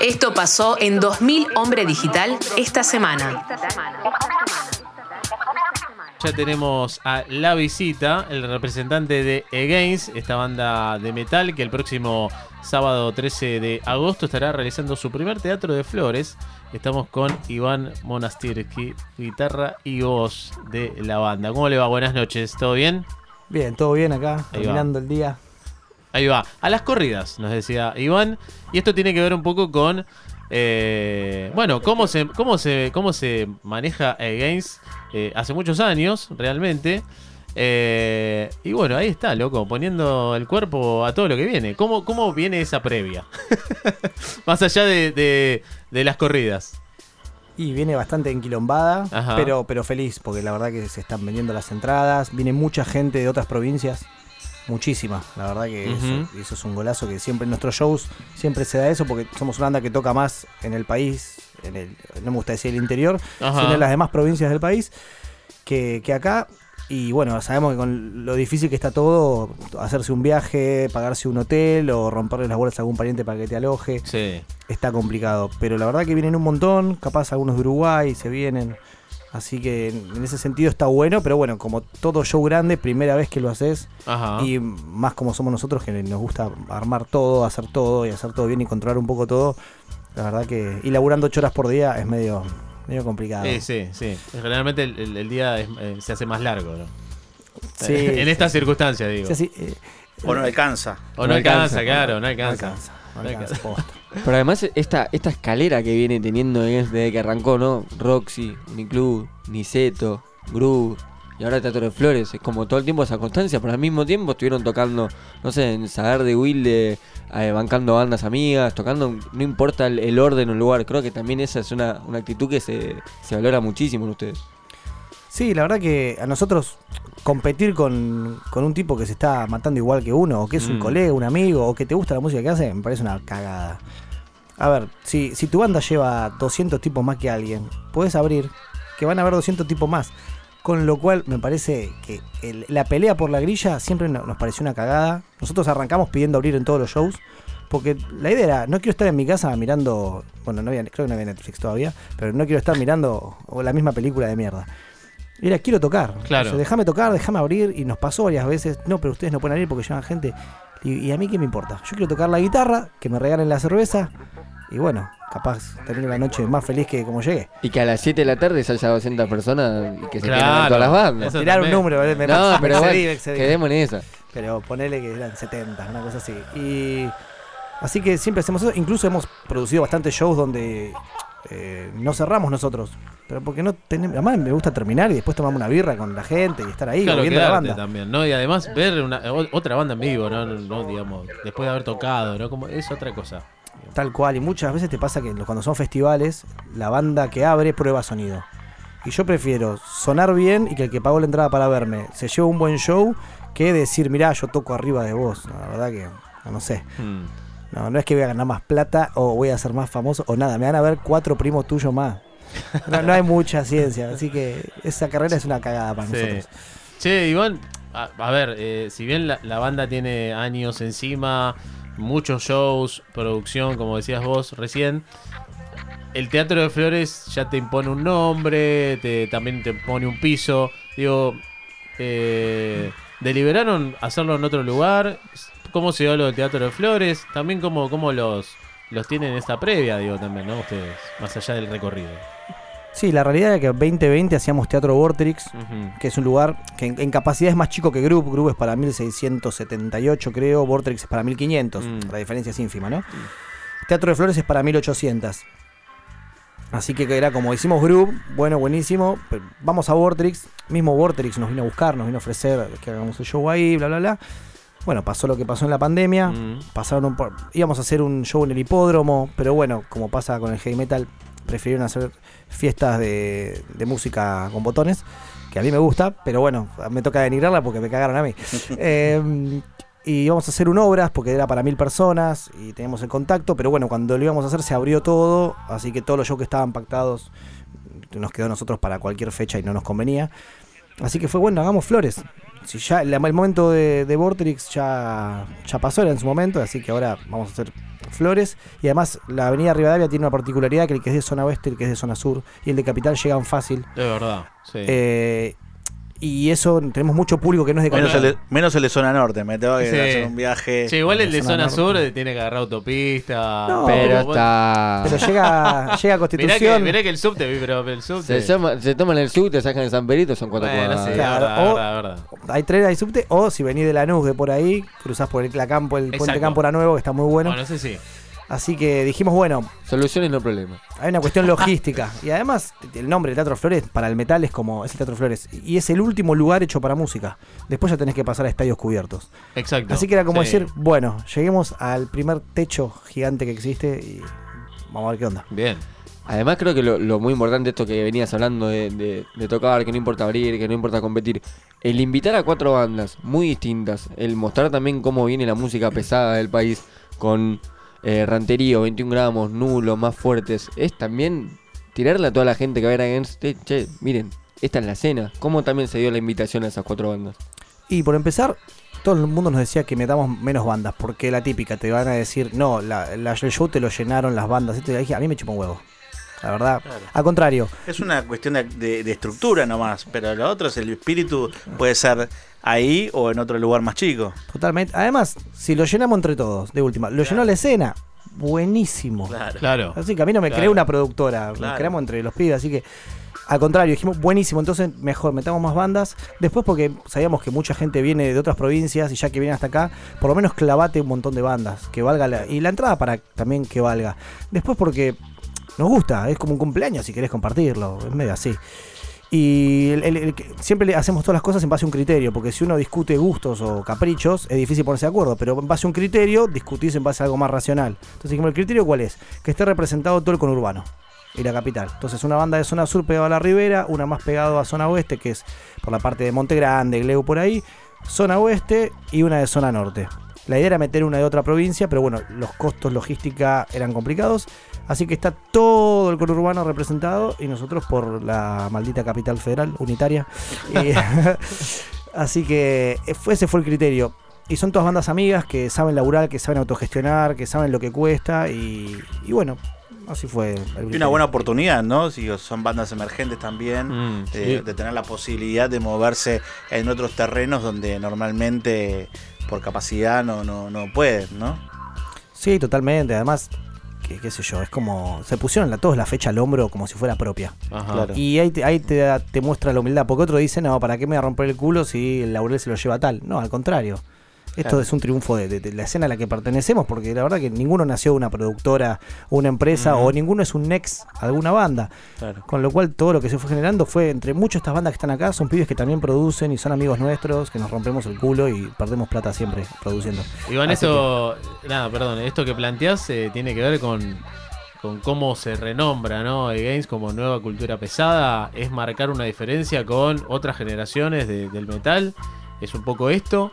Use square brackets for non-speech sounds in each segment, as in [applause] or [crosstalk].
Esto pasó en 2000 Hombre Digital esta semana. Ya tenemos a la visita, el representante de Against, esta banda de metal que el próximo sábado 13 de agosto estará realizando su primer teatro de flores. Estamos con Iván Monastirski, guitarra y voz de la banda. ¿Cómo le va? Buenas noches, ¿todo bien? Bien, todo bien acá, terminando el día. Ahí va. A las corridas, nos decía Iván. Y esto tiene que ver un poco con. eh, bueno, cómo se, cómo se, cómo se maneja eh, hace muchos años, realmente. Eh, y bueno, ahí está, loco, poniendo el cuerpo a todo lo que viene. ¿Cómo, cómo viene esa previa? [laughs] Más allá de, de- de las corridas. Y viene bastante enquilombada, Ajá. pero, pero feliz, porque la verdad que se están vendiendo las entradas. Viene mucha gente de otras provincias, muchísima. La verdad que eso, eso es un golazo que siempre en nuestros shows siempre se da eso, porque somos una banda que toca más en el país, en el, no me gusta decir el interior, Ajá. sino en las demás provincias del país, que, que acá. Y bueno, sabemos que con lo difícil que está todo, hacerse un viaje, pagarse un hotel o romperle las bolas a algún pariente para que te aloje. Sí. está complicado. Pero la verdad que vienen un montón, capaz algunos de Uruguay se vienen. Así que en ese sentido está bueno, pero bueno, como todo show grande, primera vez que lo haces. Ajá. Y más como somos nosotros, que nos gusta armar todo, hacer todo y hacer todo bien y controlar un poco todo. La verdad que. Y laburando ocho horas por día es medio, medio complicado. Sí, sí, sí. Generalmente el, el- el día es- eh, se hace más largo, ¿no? Sí, en estas sí. circunstancias, digo. Sí, sí, eh, O no alcanza. O no, No alcanza, alcanza, claro, alcanza. no No alcanza, alcanza. posta. [laughs] Pero además esta, esta escalera que viene teniendo desde que arrancó, ¿no? Roxy, Uniclub, Niceto, Groove y ahora Teatro de Flores. Es como todo el tiempo esa constancia, pero al mismo tiempo estuvieron tocando, no sé, en Sagar de Wilde, eh, bancando bandas amigas, tocando, no importa el, el orden o el lugar. Creo que también esa es una, una actitud que se, se valora muchísimo en ustedes. Sí, la verdad que a nosotros competir con, con un tipo que se está matando igual que uno, o que es un Mm. colega, un amigo, o que te gusta la música que hace, me parece una cagada. A ver, si, si tu banda lleva 200 tipos más que alguien, puedes abrir que van a haber 200 tipos más. Con lo cual me parece que el- la pelea por la grilla siempre no- nos pareció una cagada. Nosotros arrancamos pidiendo abrir en todos los shows. Porque la idea era, no quiero estar en mi casa mirando, bueno, no había, creo que no había Netflix todavía, pero no quiero estar mirando la misma película de mierda. Era, quiero tocar. Claro. O sea, déjame tocar, déjame abrir. Y nos pasó varias veces. No, pero ustedes no pueden abrir porque llevan gente. Y, y a mí qué me importa. Yo quiero tocar la guitarra, que me regalen la cerveza. Y bueno, capaz tener la noche más feliz que como llegué. Y que a las 7 de la tarde salga 200 personas y que se Claro. quieran ver todas las bandas. Tirar un número, me, me- No, me pero excedí, bueno, me excedí. quedemos en esa. Pero ponele que eran 70, una cosa así. Y así que siempre hacemos eso. Incluso hemos producido bastantes shows donde eh, no cerramos nosotros. Pero porque no tenemos. Además, me gusta terminar y después tomamos una birra con la gente y estar ahí Claro, viendo la banda. también, ¿no? Y además ver una, otra banda en vivo, ¿no? Digamos, después de haber tocado, ¿no? Como, es otra cosa. Tal cual, y muchas veces te pasa que cuando son festivales, la banda que abre prueba sonido. Y yo prefiero sonar bien y que el que pagó la entrada para verme se lleve un buen show que decir, mirá, yo toco arriba de vos. La verdad que, no, no sé. Hmm. No, no es que voy a ganar más plata o voy a ser más famoso o nada. Me van a ver cuatro primos tuyos más. No, no hay [laughs] mucha ciencia, así que esa carrera es una cagada para Sí. nosotros. Che, Iván, a, a ver, eh, si bien la, la banda tiene años encima, muchos shows, producción, como decías vos recién, el Teatro de Flores ya te impone un nombre, te, también te pone un piso. Digo, eh, ¿deliberaron hacerlo en otro lugar? ¿Cómo se dio lo del Teatro de Flores? También cómo, cómo los, los tienen en esta previa, digo, también, ¿no? Ustedes, más allá del recorrido. Sí, la realidad era que 2020 hacíamos Teatro Vortrix, que es un lugar que en, en capacidad es más chico que Group. Group es para 1678, creo. Vortex es para 1500. Mm. La diferencia es ínfima, ¿no? Teatro de Flores es para 1800. Así que era como hicimos Group, bueno, buenísimo. Vamos a Vortex. Mismo Vortex nos vino a buscar, nos vino a ofrecer que hagamos el show ahí, bla, bla, bla. Bueno, pasó lo que pasó en la pandemia. Mm. Pasaron por- íbamos a hacer un show en el hipódromo, pero bueno, como pasa con el heavy metal, prefirieron hacer fiestas de, de música con botones, que a mí me gusta, pero bueno, me toca denigrarla porque me cagaron a mí. [laughs] Eh, y íbamos a hacer un obras porque era para mil personas y teníamos el contacto, pero bueno, cuando lo íbamos a hacer se abrió todo, así que todos los shows que estaban pactados nos quedó a nosotros para cualquier fecha y no nos convenía. Así que fue bueno, hagamos flores. Si ya el, el momento de, de Vorterix ya, ya pasó, era en su momento, así que ahora vamos a hacer Flores. Y además la avenida Rivadavia tiene una particularidad que el que es de zona oeste, el que es de zona sur y el de capital llegan fácil. De verdad. Sí. Eh, y eso tenemos mucho público que no es de Menos, el de, menos el de zona norte, me tengo que Sí. hacer un viaje. Che, igual el de zona zona sur tiene que agarrar autopista. No, Pero está. Pero llega, llega a Mirá Constitución. que, mirá que el subte, pero el subte. Se, toma- se toman el sub, te sacan el San Perito, son cuatro Bueno, cuadras. sí, Claro, verdad, o- verdad, verdad. Hay tren, hay subte. O si venís de Lanús, de por ahí, cruzás por el la campo, el puente. Cámpora Nuevo, que está muy bueno. Bueno, ese sí. Así que dijimos, bueno, Soluciones no problemas. hay una cuestión logística. Y además, el nombre de Teatro Flores para el metal es como es el Teatro Flores. Y es el último lugar hecho para música. Después ya tenés que pasar a estadios cubiertos. Exacto. Así que era como Sí. decir, bueno, lleguemos al primer techo gigante que existe y vamos a ver qué onda. Bien. Además creo que lo, lo muy importante esto que venías hablando de, de- de tocar, que no importa abrir, que no importa competir, el invitar a cuatro bandas muy distintas, el mostrar también cómo viene la música pesada del país con eh, Ranterío, 21 gramos, nulo, más fuertes, es también tirarle a toda la gente que va a ver Against, eh, che, miren, esta es la escena, cómo también se dio la invitación a esas cuatro bandas. Y por empezar, todo el mundo nos decía que metamos menos bandas, porque la típica, te van a decir, no, la, la- show te lo llenaron las bandas. Y dije, a mí me chupa un huevo. La verdad, Claro. al contrario, Es una cuestión de, de- de estructura nomás, pero lo otro es el espíritu, puede ser ahí o en otro lugar más chico. totalmente. Además, si lo llenamos entre todos, de última, lo llenó la escena, buenísimo. Claro. Claro. Así que a mí no me Claro. creó una productora, nos Claro. creamos entre los pibes, así que al contrario, dijimos buenísimo, entonces mejor, metamos más bandas. Después porque sabíamos que mucha gente viene de otras provincias y ya que viene hasta acá, por lo menos clavate un montón de bandas, que valga la, y la entrada para también que valga. Después porque nos gusta, es como un cumpleaños si querés compartirlo, es medio así. Y el- el- siempre hacemos todas las cosas en base a un criterio, porque si uno discute gustos o caprichos, es difícil ponerse de acuerdo, pero en base a un criterio, discutís en base a algo más racional. Entonces ¿el criterio cuál es? Que esté representado todo el conurbano y la capital. Entonces una banda de zona sur pegada a la ribera, una más pegado a zona oeste, que es por la parte de Monte Grande, Gleu por ahí, zona oeste y una de zona norte. La idea era meter una de otra provincia, pero bueno, los costos logística eran complicados. Así que está todo el conurbano representado y nosotros por la maldita capital federal unitaria. Y- [laughs] [laughs] así que eh, fue- ese fue el criterio. Y son todas bandas amigas que saben laburar, que saben autogestionar, que saben lo que cuesta y, y bueno, así fue. el Y una buena oportunidad, ¿no? Si son bandas emergentes también, Mm, de, sí. de tener la posibilidad de moverse en otros terrenos donde normalmente por capacidad no, no, no pueden, ¿no? Sí, totalmente. Además, que, qué sé yo, es como. Se pusieron la, todos la fecha al hombro como si fuera propia. Ajá. Claro. Y ahí, te, ahí te, te muestra la humildad. Porque otro dice, no, ¿para qué me voy a romper el culo si el laurel se lo lleva tal? No, al contrario. Esto Claro. es un triunfo de, de- de la escena a la que pertenecemos, porque la verdad que ninguno nació de una productora o una empresa, o ninguno es un ex a alguna banda. Claro. Con lo cual todo lo que se fue generando fue entre muchas estas bandas que están acá, son pibes que también producen y son amigos nuestros, que nos rompemos el culo y perdemos plata siempre produciendo. Iván, Así esto, nada, perdón, esto que planteás eh, tiene que ver con, con cómo se renombra, ¿no? Games como nueva cultura pesada, es marcar una diferencia con otras generaciones de- del metal, es un poco esto,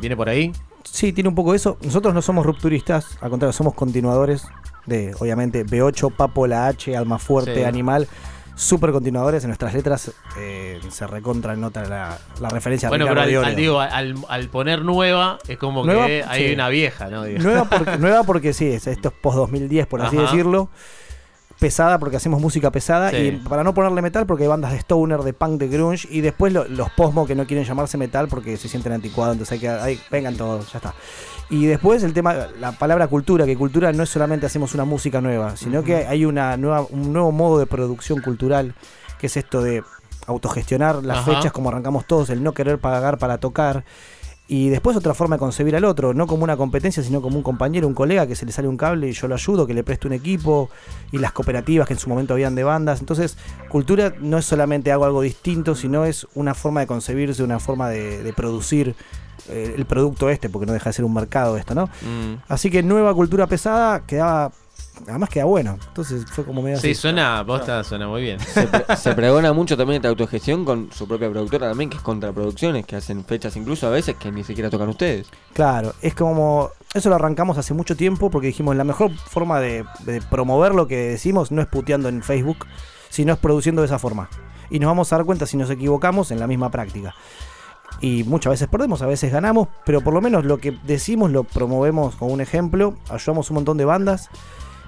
viene por ahí. Sí, tiene un poco eso. Nosotros no somos rupturistas, al contrario, somos continuadores de, obviamente, B8, Papo, La H, Alma Fuerte, Sí. Animal. Súper continuadores en nuestras letras eh, se recontra nota la, la referencia a Bueno, pero al, al- digo, al, al poner nueva, es como Nueva, que hay sí. una vieja, ¿no? Nueva porque, [laughs] nueva porque sí, es- esto es post 2010, por así Ajá. decirlo. Pesada porque hacemos música pesada Sí. y para no ponerle metal porque hay bandas de stoner, de punk, de grunge y después lo- los posmo que no quieren llamarse metal porque se sienten anticuados, entonces hay que ahí, vengan todos, ya está. Y después el tema, la palabra cultura, que cultura no es solamente hacemos una música nueva, sino que hay una nueva, un nuevo modo de producción cultural, que es esto de autogestionar las Ajá. fechas como arrancamos todos, el no querer pagar para tocar. Y después otra forma de concebir al otro, no como una competencia, sino como un compañero, un colega que se le sale un cable y yo lo ayudo, que le presto un equipo, y las cooperativas que en su momento habían de bandas. Entonces, cultura no es solamente hago algo distinto, sino es una forma de concebirse, una forma de, de producir eh, el producto este, porque no deja de ser un mercado esto, ¿no? Mm. Así que nueva cultura pesada quedaba, además queda bueno. Entonces fue como medio Sí, así. suena, posta, suena muy bien. Se, pre- se pregona mucho también esta autogestión con su propia productora también, que es Contraproducciones, que hacen fechas incluso a veces que ni siquiera tocan ustedes. Claro, es como. Eso lo arrancamos hace mucho tiempo porque dijimos la mejor forma de, de promover lo que decimos no es puteando en Facebook, sino es produciendo de esa forma. Y nos vamos a dar cuenta si nos equivocamos en la misma práctica. y muchas veces perdemos, a veces ganamos, pero por lo menos lo que decimos lo promovemos con un ejemplo, ayudamos un montón de bandas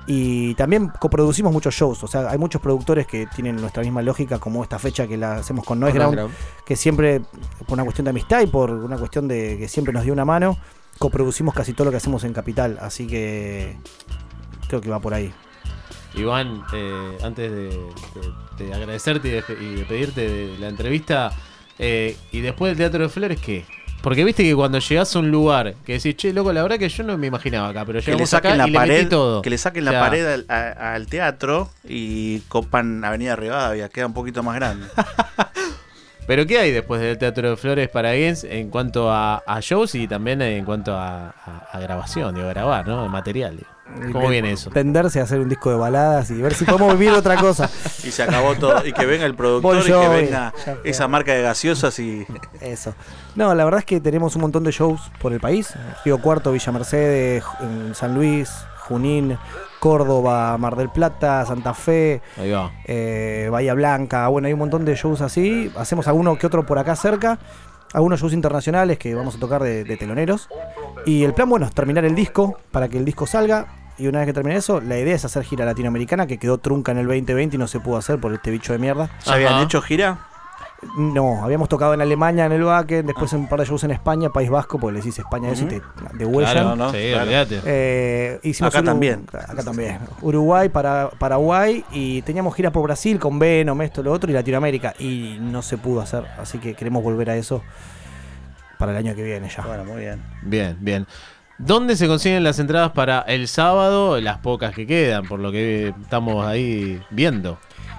y también coproducimos muchos shows, o sea, hay muchos productores que tienen nuestra misma lógica como esta fecha que la hacemos con Noise Ground, Ground. que siempre, por una cuestión de amistad y por una cuestión de que siempre nos dio una mano, coproducimos casi todo lo que hacemos en Capital, así que creo que va por ahí. Iván, eh, antes de, de- de agradecerte y de, y de pedirte de la entrevista, eh, y después del Teatro de Flores, ¿qué? Porque viste que cuando llegás a un lugar que decís, che, loco, la verdad que yo no me imaginaba acá, pero Que le llegamos acá saquen la y le metí pared, todo. que le saquen O la sea, pared al, a- al teatro y copan Avenida Rivadavia, queda un poquito más grande. [laughs] Pero ¿qué hay después del Teatro de Flores para Games en cuanto a, a shows y también en cuanto a, a- a grabación, digo, grabar, ¿no? El material. digo. ¿Cómo viene eso? Tenderse a hacer un disco de baladas y ver si podemos vivir otra cosa. [laughs] Y se acabó todo. Y que venga el productor y que venga esa marca de gaseosas y. Eso. No, la verdad es que tenemos un montón de shows por el país. Río Cuarto, Villa Mercedes, San Luis, Junín, Córdoba, Mar del Plata, Santa Fe, Ahí va. eh, Bahía Blanca. Bueno, hay un montón de shows así. Hacemos alguno que otro por acá cerca. Algunos shows internacionales que vamos a tocar de, de teloneros. Y el plan, bueno, es terminar el disco para que el disco salga. Y una vez que termine eso, la idea es hacer gira latinoamericana que quedó trunca en el 2020 y no se pudo hacer por este bicho de mierda. ¿Ya habían Ajá. hecho gira? No, habíamos tocado en Alemania, en el Wacken, después en un par de shows en España, País Vasco, porque le decís España eso y te degüellan. Claro, ¿no? sí, Claro. olvídate. Eh, hicimos Acá Uru- también. Acá también. Uruguay, para, Paraguay y teníamos gira por Brasil con Venom, esto, lo otro y Latinoamérica. Y no se pudo hacer, así que queremos volver a eso para el año que viene ya. Bueno, muy bien. Bien, bien. ¿Dónde se consiguen las entradas para el sábado? Las pocas que quedan, por lo que estamos ahí viendo.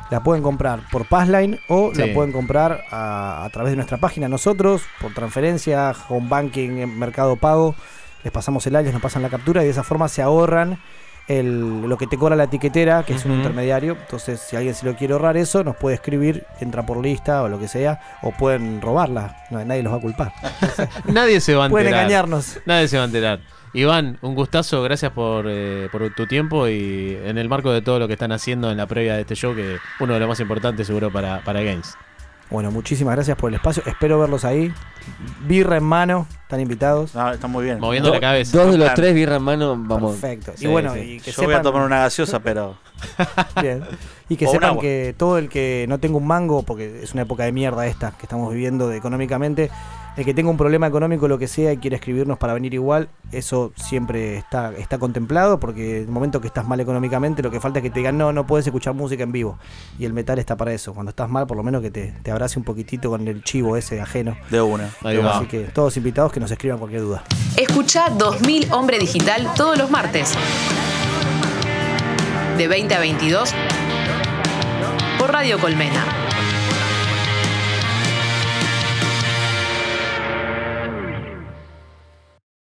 La pueden comprar por Passline o Sí. la pueden comprar a, a través de nuestra página nosotros, por transferencia, home banking, Mercado Pago. Les pasamos el alias, nos pasan la captura y de esa forma se ahorran el- lo que te cobra la etiquetera, que es un intermediario. Entonces, si alguien se lo quiere ahorrar eso, nos puede escribir, entra por lista o lo que sea, o pueden robarla. No, nadie los va a culpar. [laughs] Nadie se va a enterar. pueden engañarnos. Nadie se va a enterar. Iván, un gustazo, gracias por, eh, por tu tiempo y en el marco de todo lo que están haciendo en la previa de este show, que uno de los más importantes seguro para, para Games. Bueno, muchísimas gracias por el espacio. Espero verlos ahí. Birra en mano, están invitados. No, está muy bien. Moviendo Do- la cabeza. Dos de los tres birra en mano, vamos. Perfecto. Sí, y bueno, sí. y que Yo voy a sepan- tomar una gaseosa, pero. [laughs] Bien. Y que O sepan que todo el que no tenga un mango, porque es una época de mierda esta que estamos viviendo económicamente, el que tenga un problema económico, lo que sea, y quiere escribirnos para venir igual, eso siempre está, está contemplado, porque en el momento que estás mal económicamente, lo que falta es que te digan, no, no puedes escuchar música en vivo. Y el metal está para eso. Cuando estás mal, por lo menos que te, te abrace un poquitito con el chivo ese ajeno. De una. Ahí va. Así que todos invitados que nos escriban cualquier duda. Escucha 2000 Hombre Digital todos los martes. De 20 a 22 por Radio Colmena.